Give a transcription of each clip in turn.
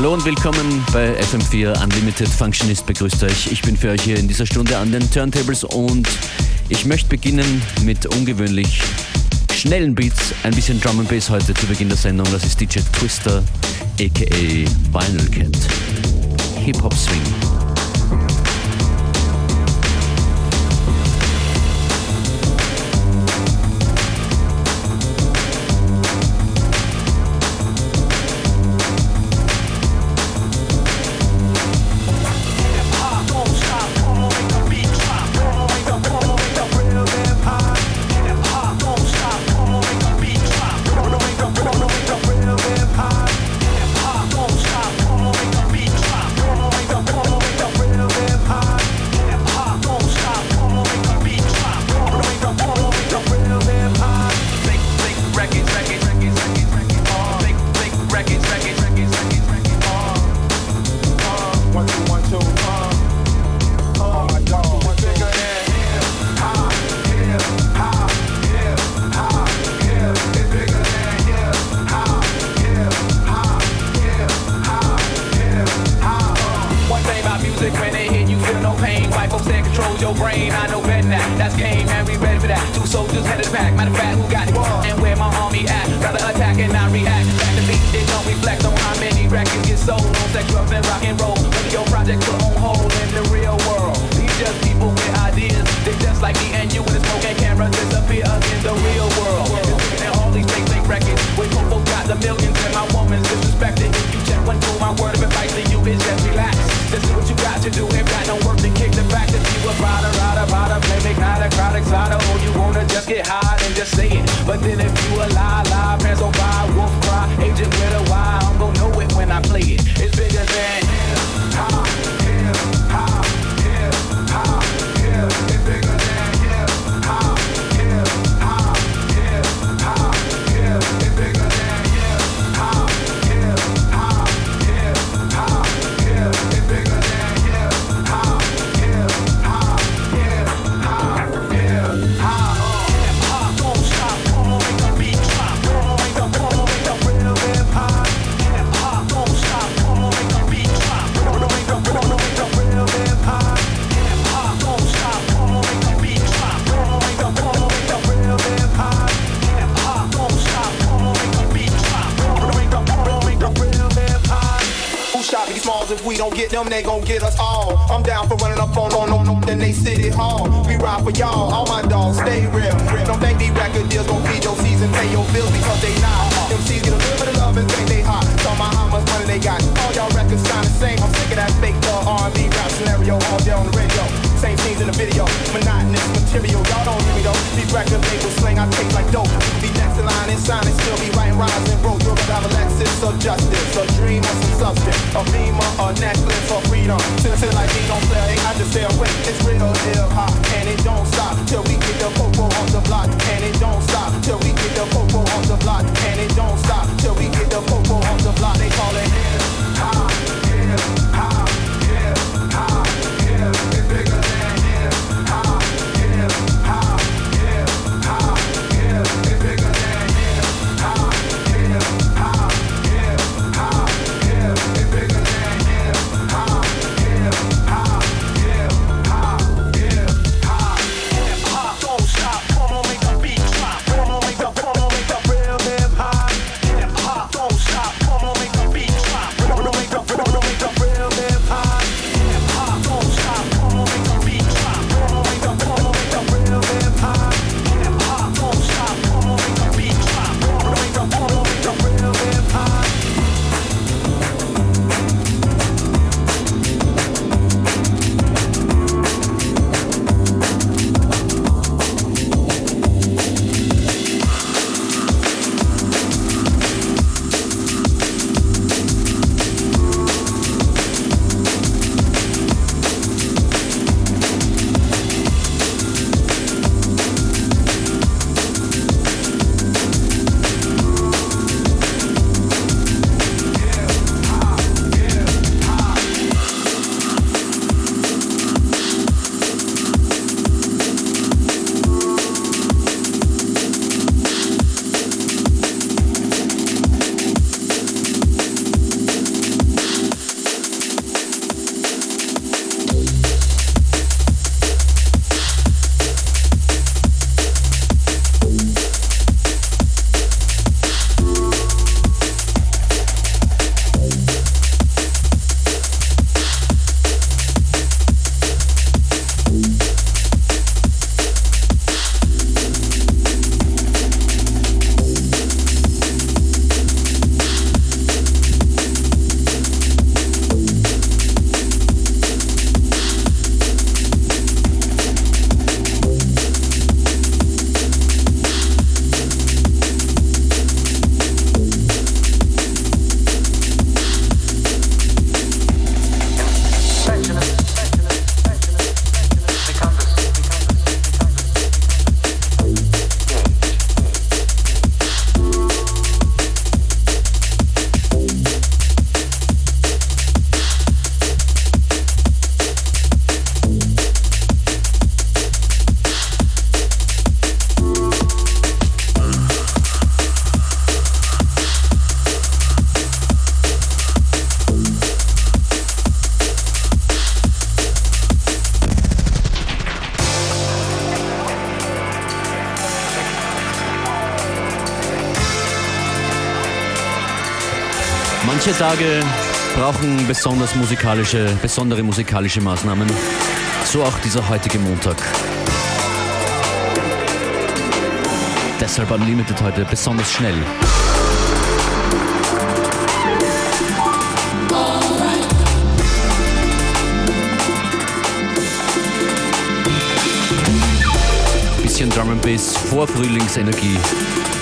Hallo und willkommen bei FM4 Unlimited Functionist begrüßt euch. Ich bin für euch hier in dieser Stunde an den Turntables und ich möchte beginnen mit ungewöhnlich schnellen Beats, ein bisschen Drum and Bass heute zu Beginn der Sendung. Das ist DJ Twister aka Vinyl Cat. Hip Hop Swing. get high, and just say it. But then if you a lie, lie, pants on by, wolf cry, agent with a why, I'm gon' know it when I play it. It's been them, they gon' get us all. I'm down for running up on on them, then they city hall. We ride for y'all, all my dogs stay real. Don't think these record deals gon' feed your season, pay your bills because they not. MCs get a little bit of love and think they hot. Tell my how much money they got. All y'all records sound the same. I'm sick of that fake thug R&B rap scenario all day on the radio. Same scenes in the video, monotonous material. Y'all don't hear me though. These record labels slang I take like dope. Be next in line and sign and still be writing rhymes and broke. You're gonna have a or justice, a dream or some substance, a beamer, a necklace or freedom. Till till like me don't play, I just stay awake. It's real hip Tage brauchen besonders musikalische, besondere musikalische Maßnahmen. So auch dieser heutige Montag. Deshalb Unlimited heute besonders schnell. Bisschen Drum and Bass vor Frühlingsenergie.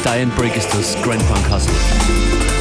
Diane Break ist das Grand Funk Hustle.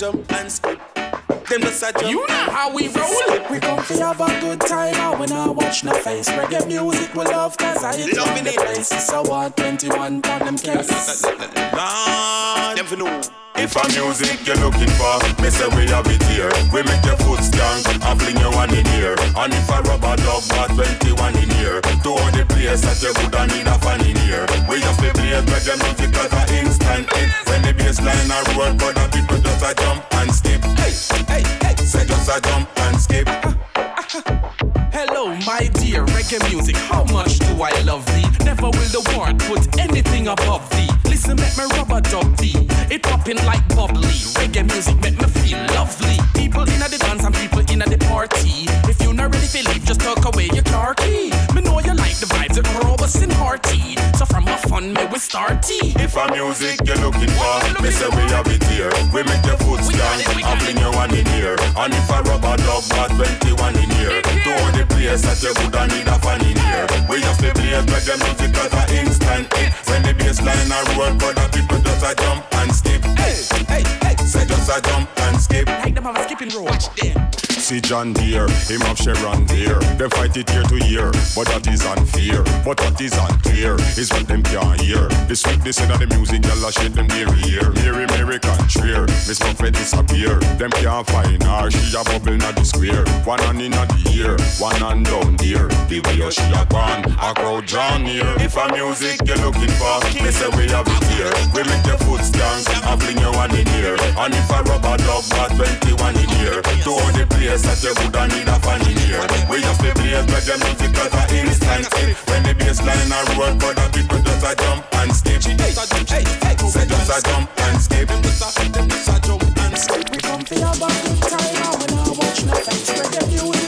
Jump and skip. Them just a jump. You know how we roll. We come to have a good time and when I watch no face. Reggae music we love cause I hit Loving the it. place. So what, 21 on them cases. Lord, them for know. If a music you're looking for, me say we have it here. We make your foot stand and fling your one in here. And if a rubber dog got 21 in here, to all the place that you woulda need a fan in here. We just play play reggae music as a instant hit. When the bass line a roll, but the people just a jump and skip. Hey, hey, hey, say just a jump and skip. Hello, my dear reggae music. How much do I love thee? Never will the world put anything above thee. Listen, make me rubber dub thee. It popping like bubbly. Reggae music make me feel lovely. People in the dance and people in the party. If you're not ready for leave, just tuck away your car key. Me know you like the vibes, it robust and hearty. So from a fun, me we start tea. If a music you're looking for, me say we have it here. We make your foot stand and got your one in here. And if a rubber dog got 21 in here, all the place that you woulda need a fan in here. We just play play reggae music as a instant hit. When the bass line a roll, but the people just a jump and skip. Hey, hey, hey, say just a jump and skip. Like them have a skipping rope. Watch them. See John Deere, him have Sharon Deere. They fight it year to year, but that is unfair. But what is unclear is what them can't hear. The sweetness in the music, y'all a shake them their here. Mary, Mary contraire, Miss Buffett disappear. Them can't find her, she a bubble not the square. One hand in the ear, one hand down there. The way she a gone, a crowd drawn near. If a music you're looking for, me say we have it here. We make your foot dance, and fling your one in here. And if a rubber dog got 21 in here, to all the place that you woulda need a fan in here. We just play play reggae music as a instant hit. When the bass line a roll, but the people just a jump and skip. Hey, hey, hey, say just a jump and skip. Them just a, them just a jump and skip. We come to have a good time and when I watch no face. Reggae music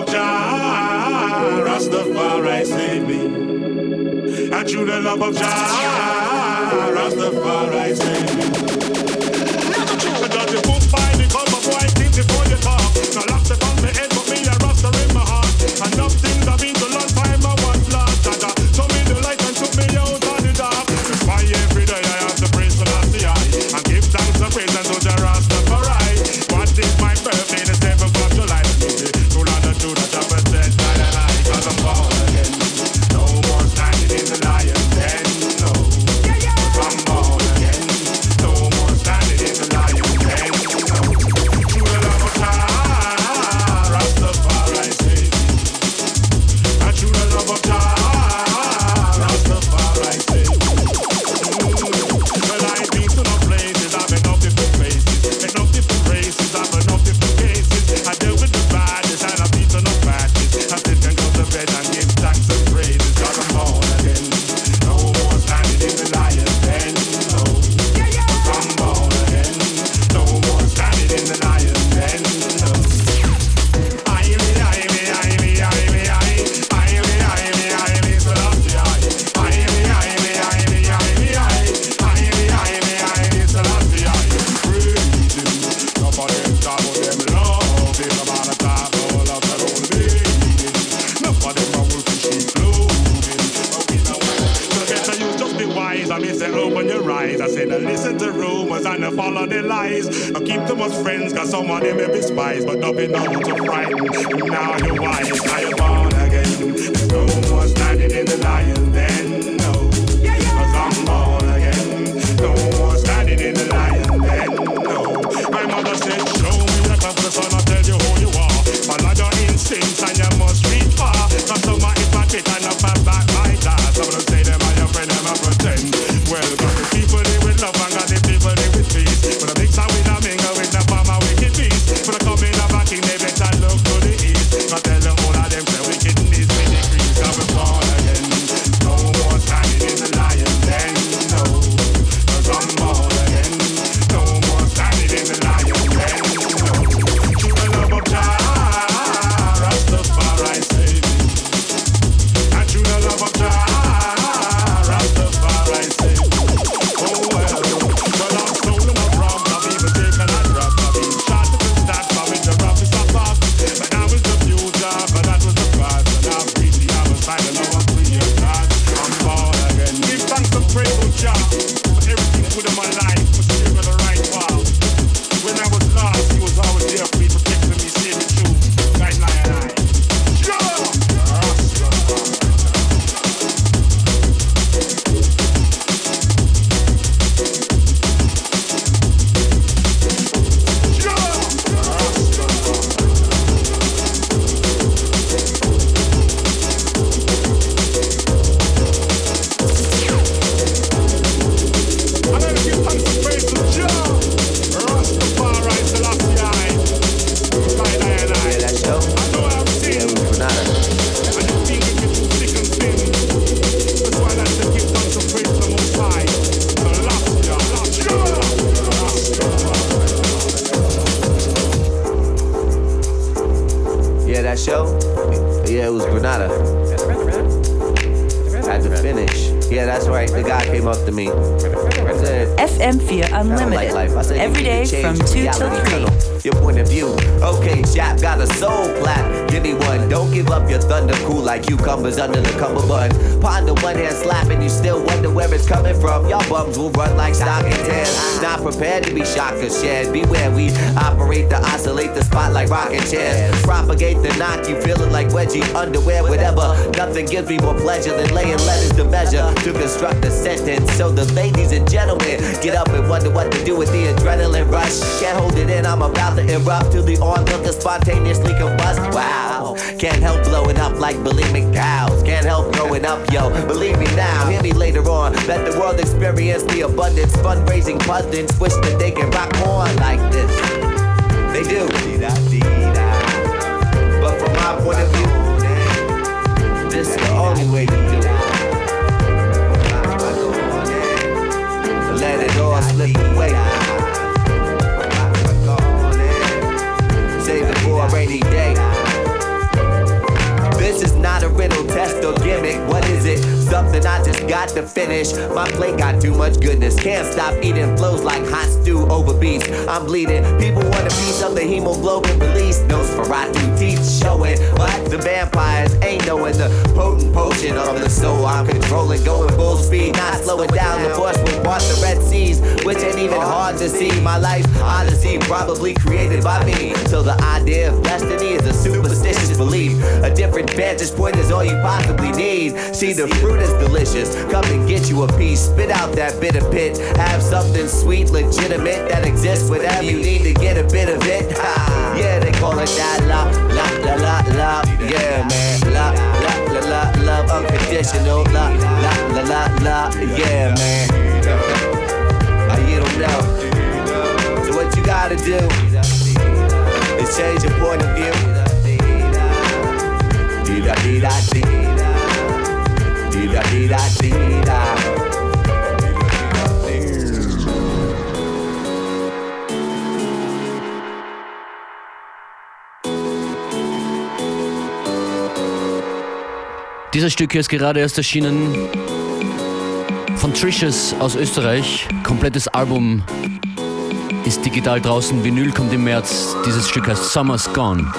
of Jah, Rastafari save me. And through the love of Jah, Rastafari save me. Judge a book by the cover, boy, think before you talk. Now lock the gun, me head, but me a Rasta in my heart. Enough me now, hear me later on. Let the world experience the abundance. Fundraising pundits wish that they can rock on like this. They do. But from my point of view, this is the only way to do it. Let it all slip away. Save it for a rainy day. This is not a riddle, test, or gimmick. What is it? Something I just got to finish. My plate got too much goodness. Can't stop eating flows like hot stew over beats. I'm bleeding. People want a piece of the hemoglobin release. Nosferatu teeth showing. But the vampires ain't knowing the potent potion of the soul. I'm controlling, going full speed, not slowing down. The force will cross the Red Seas, which ain't even hard to see. My life, odyssey, probably created by me. So the idea of destiny is a superstitious belief. A different vantage point is all you possibly need. See, the fruit is delicious. Come and get you a piece. Spit out that bitter pit. Have something sweet, legitimate that exists. Whatever you need to get a bit of it. Ha. Yeah, they call it that la la la la la. Yeah, man. La la la la love unconditional. La la la la la. Yeah, man. Now you don't know. So what you gotta do is change your point of view. Dee da dee da dee. Dieses Stück hier ist gerade erst erschienen von Tricious aus Österreich. Komplettes Album ist digital draußen. Vinyl kommt im März. Dieses Stück heißt Summer's Gone.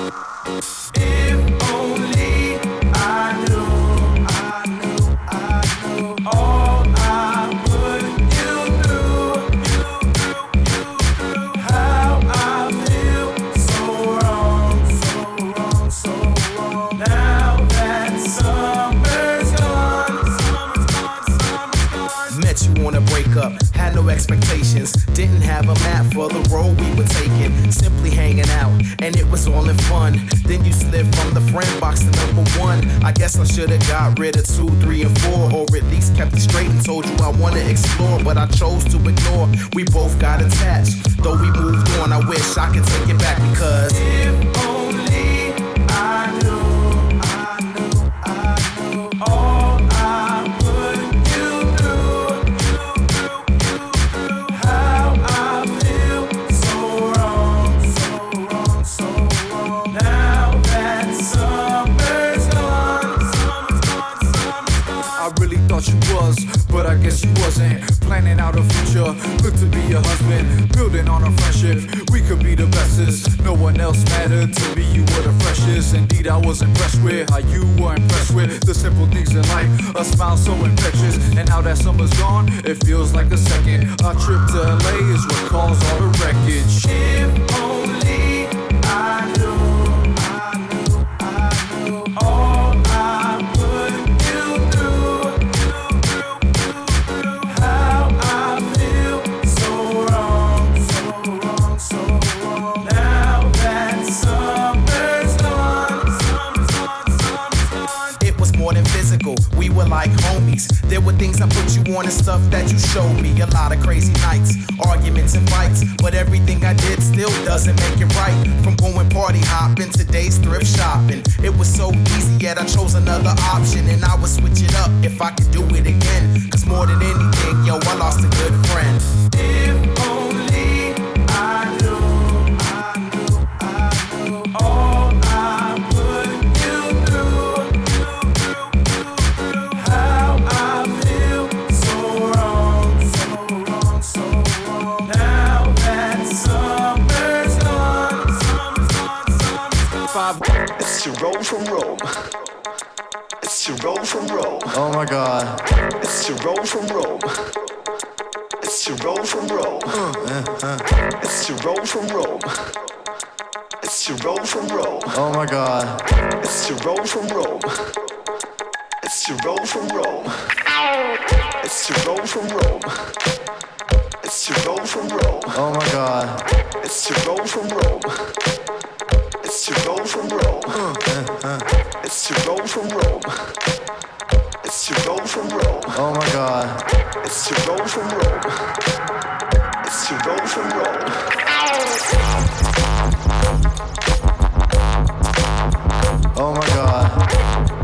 All in fun. Then you slid from the friend box to number one. I guess I should've got rid of two, three, and four, or at least kept it straight and told you I wanna explore. But I chose to ignore. We both got attached, though we moved on. I wish I could take it back because If future, look to be your husband. Building on a friendship, we could be the bestest. No one else mattered to me, you were the freshest. Indeed, I was impressed with how you were impressed with the simple things in life. A smile so infectious, and now that summer's gone, it feels like a second. Our trip to LA is what caused all the wreckage. If only you stuff that you showed me. A lot of crazy nights, arguments and fights. But everything I did still doesn't make it right. From going party hopping to days thrift shopping. It was so easy, yet I chose another option. And I would switch it up if I could do it again. Cause more than anything, yo, I lost a good friend. If Jerome from Rome. It's Jerome from Rome. Oh my god. It's Jerome from Rome. It's Jerome from Rome. It's Jerome from Rome. It's Jerome from Rome. Oh my god. It's Jerome from Rome. It's Jerome from Rome. It's Jerome from Rome. It's Jerome from Rome. Oh my god. It's Jerome from Rome. It's to Jerome uh, uh, uh. from Rome. It's to Jerome from Rome. It's to Jerome from Rome. Oh my god. It's to Jerome from Rome. It's to Jerome from Rome. Oh my god.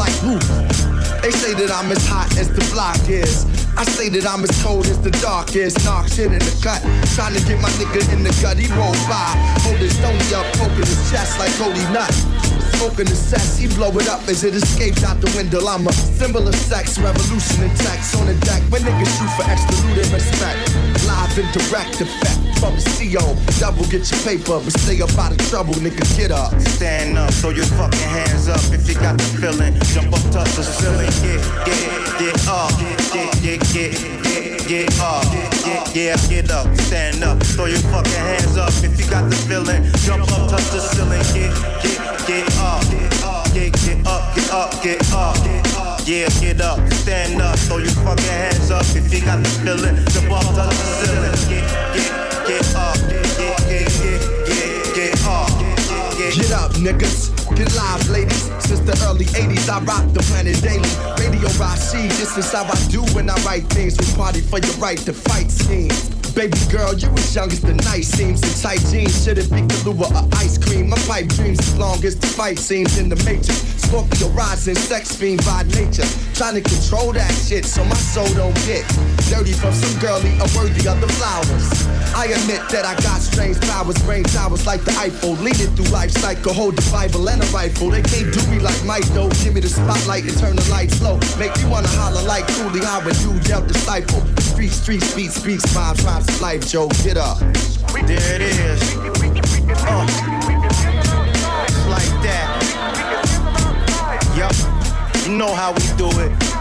Like roof. They say that I'm as hot as the block is. I say that I'm as cold as the dark is. Knock shit in the cut. Trying to get my nigga in the gut. He rolled by. Hold his stony up, poking his chest like Cody Nut. Smoking the cess, he blow it up as it escapes out the window. I'm a symbol of sex, revolution and tax on the deck. When niggas shoot for extra loot and respect. Live and direct effect from the CO. Double get your paper, but stay up out of trouble, nigga. Get up. Stand up, throw your fucking hands up if you got the feeling. Jump up, touch the ceiling, get, get, get up, get, get, get, get, get up, get, yeah, get up, stand up, throw your fucking hands up if you got the feeling. Jump up, touch the ceiling, get, get, get up, get, get up, get up, get up. Yeah, get up, stand up, throw your fucking hands up if you got the feeling. Jump to the ceiling. Get, get, get up, get, get, get, get, get up. Get, up, niggas. Get live, ladies. Since the early 80s, I rock the planet daily. Radio Rashid, this is how I do when I write things. We party for your right to fight schemes. Baby girl, you as young as the night seems. In tight jeans, shouldn't be Kahlua or ice cream. My pipe dreams as long as the fight seems in the matrix. Scorpio rising, sex fiend by nature. Trying to control that shit so my soul don't get dirty from some girlie unworthy of the flowers. I admit that I got strange powers, brain towers like the Eiffel. Leading through life cycle, hold the Bible and a rifle. They can't do me like Mike though. Give me the spotlight and turn the lights low. Make me wanna holler like Cooley Howard, you dealt the stifle. Street, street, speed, speaks, rhymes, rhymes life, Joe. Get up. There it is. Uh, like that. Yup. You know how we do it.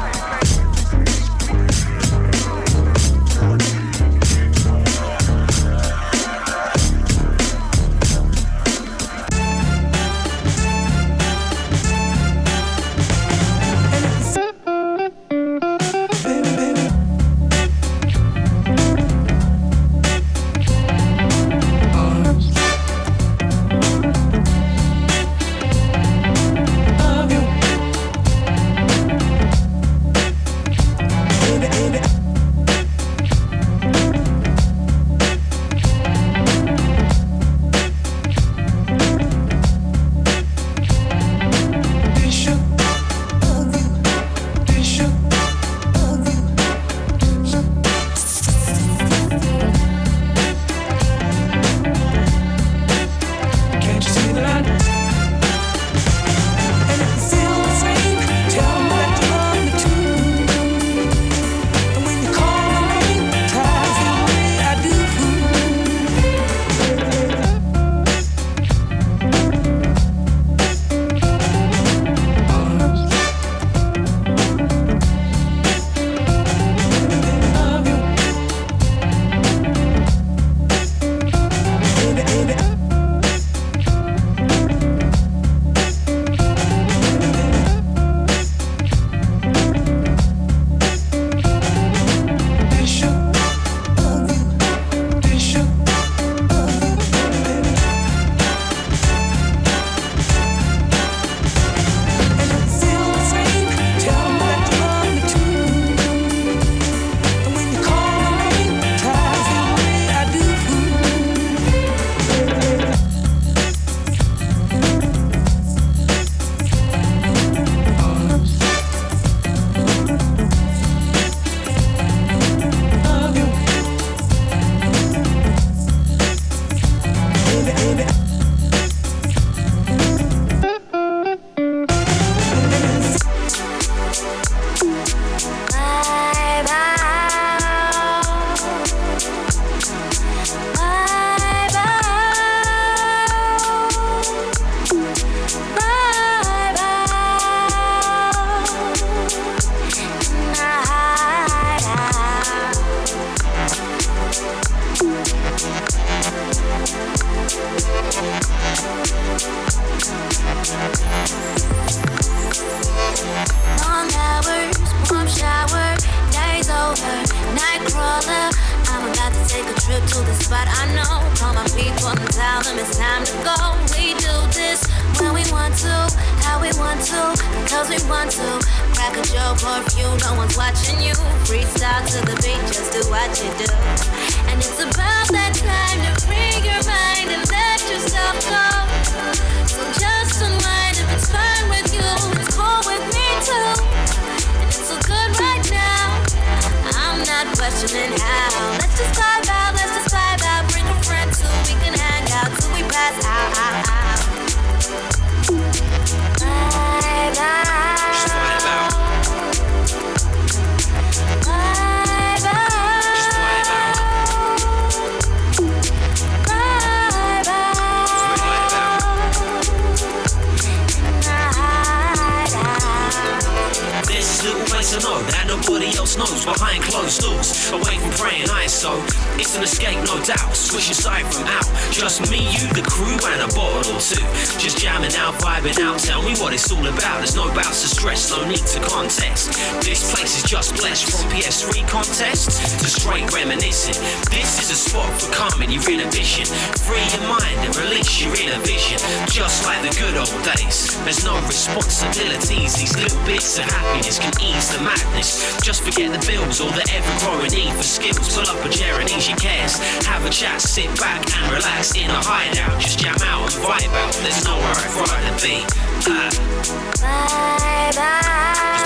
It's all about. There's no bouts to stress, no need to contest. This place is just blessed from PS3 contests to straight reminiscing. This is a spot for calming your inhibition. Free your mind and release your inner vision. Just like the good old days. There's no responsibilities. These little bits of happiness can ease the madness. Just forget the bills or the ever growing need for skills. Pull up a chair and ease your cares. Have a chat, sit back and relax in a hideout. Just jam out and vibe out. There's nowhere I'd rather be. Bye bye.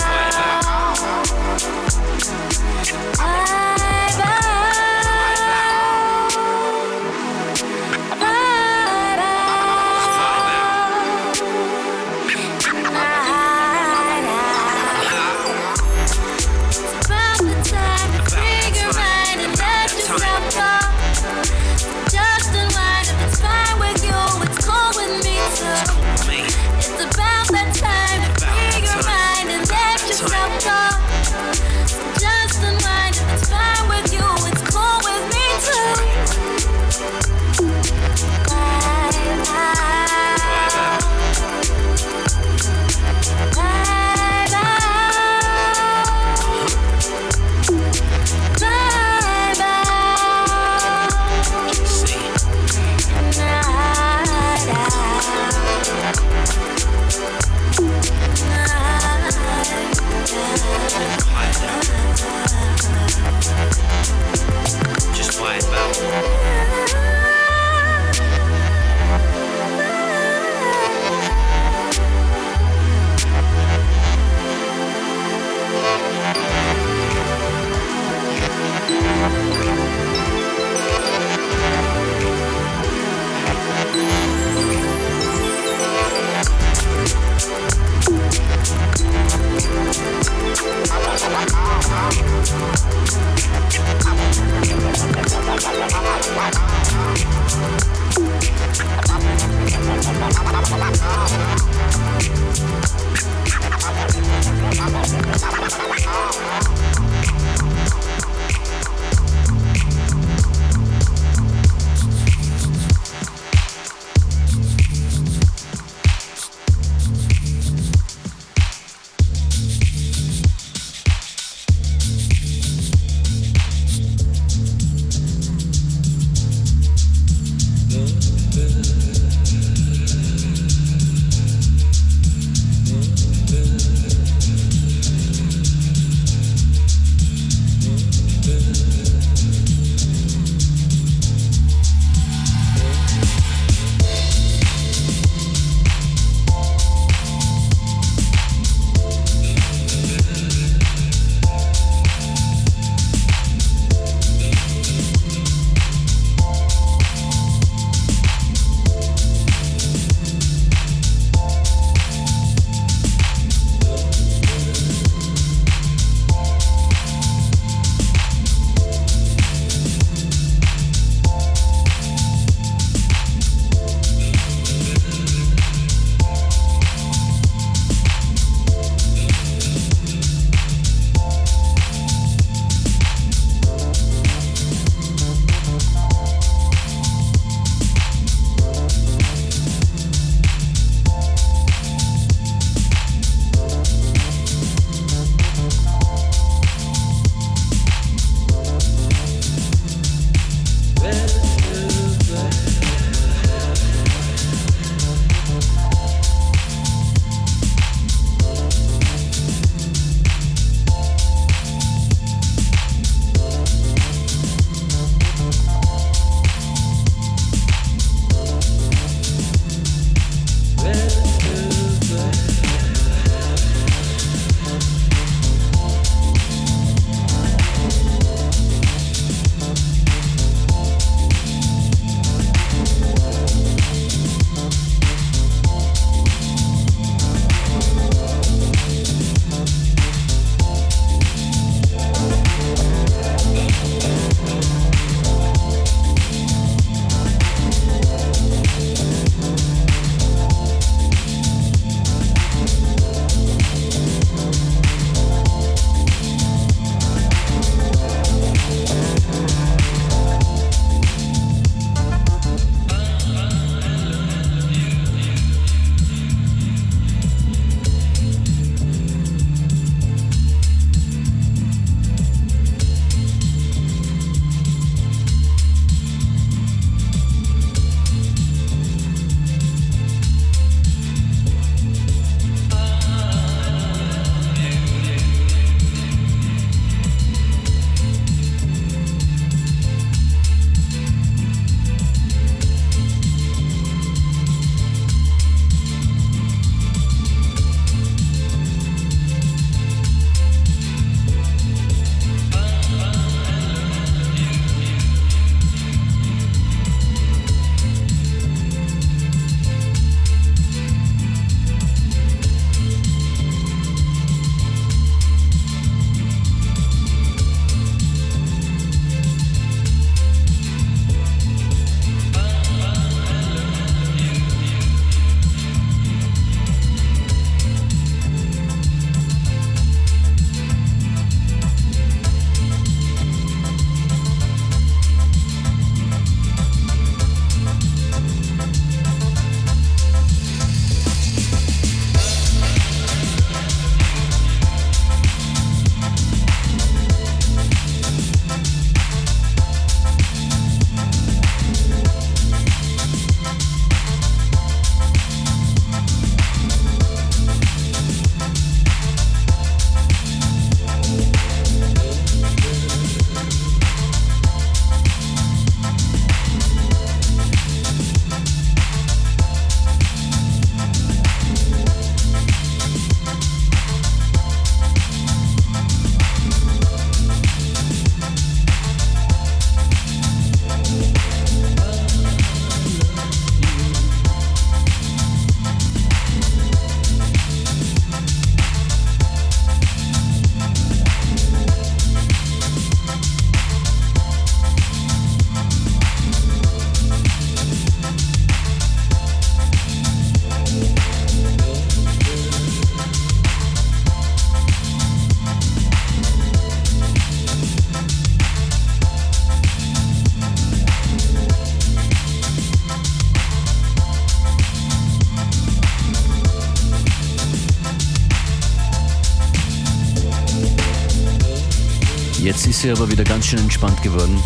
Sie aber wieder ganz schön entspannt geworden.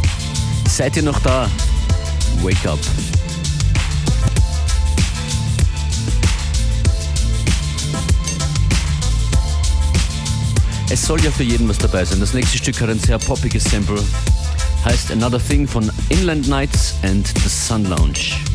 Seid ihr noch da? Wake up. Es soll ja für jeden was dabei sein. Das nächste Stück hat ein sehr poppiges Sample. Heißt Another Thing von Inland Nights and the Sun Lounge.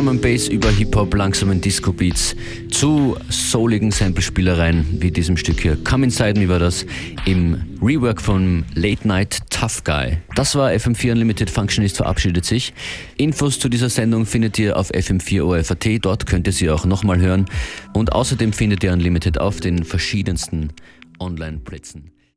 Drum and Bass über Hip-Hop, langsamen Disco-Beats zu souligen Samplespielereien wie diesem Stück hier. Come Inside Me war das im Rework von Late Night Tough Guy. Das war FM4 Unlimited Functionist verabschiedet sich. Infos zu dieser Sendung findet ihr auf FM4 OFAT. Dort könnt ihr sie auch nochmal hören. Und außerdem findet ihr Unlimited auf den verschiedensten Online-Plätzen.